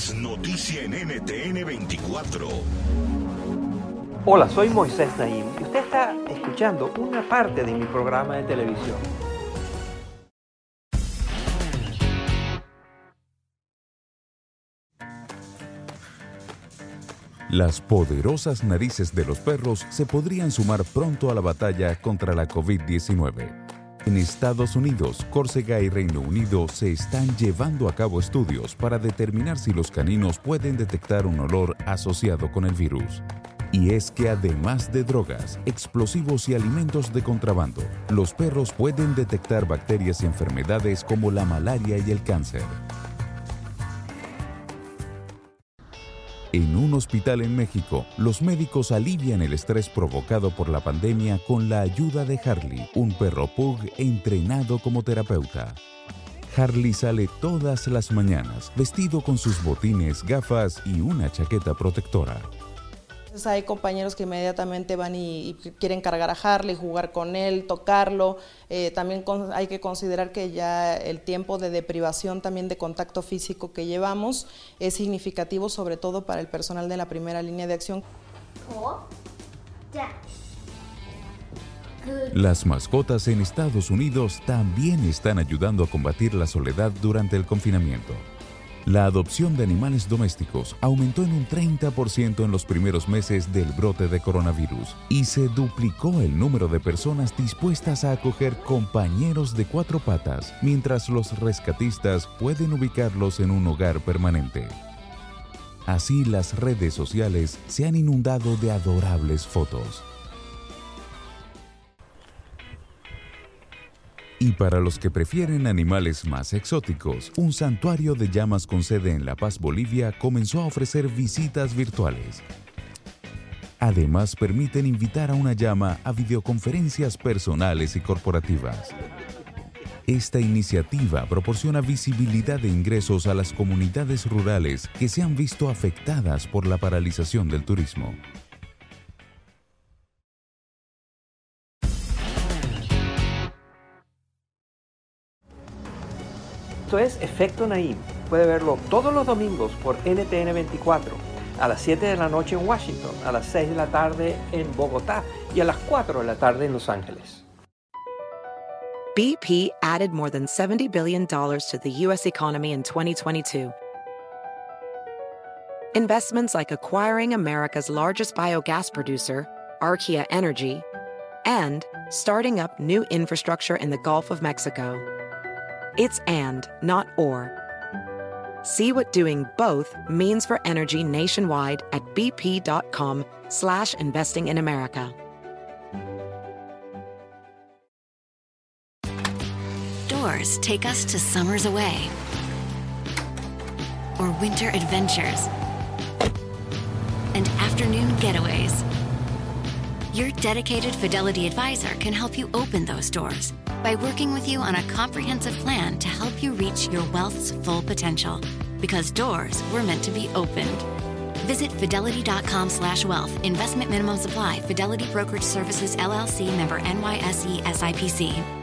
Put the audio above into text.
Es noticia en NTN 24. Hola, soy Moisés Naim y usted está escuchando una parte de mi programa de televisión. Las poderosas narices de los perros se podrían sumar pronto a la batalla contra la COVID-19. En Estados Unidos, Córcega y Reino Unido se están llevando a cabo estudios para determinar si los caninos pueden detectar un olor asociado con el virus. Y es que además de drogas, explosivos y alimentos de contrabando, los perros pueden detectar bacterias y enfermedades como la malaria y el cáncer. En un hospital en México, los médicos alivian el estrés provocado por la pandemia con la ayuda de Harley, un perro pug entrenado como terapeuta. Harley sale todas las mañanas, vestido con sus botines, gafas y una chaqueta protectora. Hay compañeros que inmediatamente van y, quieren cargar a Harley, jugar con él, tocarlo. Eh, también hay que considerar que ya el tiempo de deprivación también de contacto físico que llevamos es significativo, sobre todo para el personal de la primera línea de acción. Las mascotas en Estados Unidos también están ayudando a combatir la soledad durante el confinamiento. La adopción de animales domésticos aumentó en un 30% en los primeros meses del brote de coronavirus y se duplicó el número de personas dispuestas a acoger compañeros de cuatro patas, mientras los rescatistas pueden ubicarlos en un hogar permanente. Así las redes sociales se han inundado de adorables fotos. Y para los que prefieren animales más exóticos, un santuario de llamas con sede en La Paz, Bolivia, comenzó a ofrecer visitas virtuales. Además, permiten invitar a una llama a videoconferencias personales y corporativas. Esta iniciativa proporciona visibilidad de ingresos a las comunidades rurales que se han visto afectadas por la paralización del turismo. Esto es Efecto Naim. Puede verlo todos los domingos por NTN 24, a las 7 de la noche en Washington, a las 6 de la tarde en Bogotá y a las 4 de la tarde en Los Ángeles. BP added more than $70 billion to the U.S. economy in 2022. Investments like acquiring America's largest biogas producer, Archaea Energy, and starting up new infrastructure in the Gulf of Mexico. It's and, not or. See what doing both means for energy nationwide at bp.com slash investing in America. Doors take us to summers away or winter adventures and afternoon getaways. Your dedicated Fidelity advisor can help you open those doors by working with you on a comprehensive plan to help you reach your wealth's full potential. Because doors were meant to be opened. Visit fidelity.com slash wealth. Investment minimum supply. Fidelity Brokerage Services LLC member NYSE SIPC.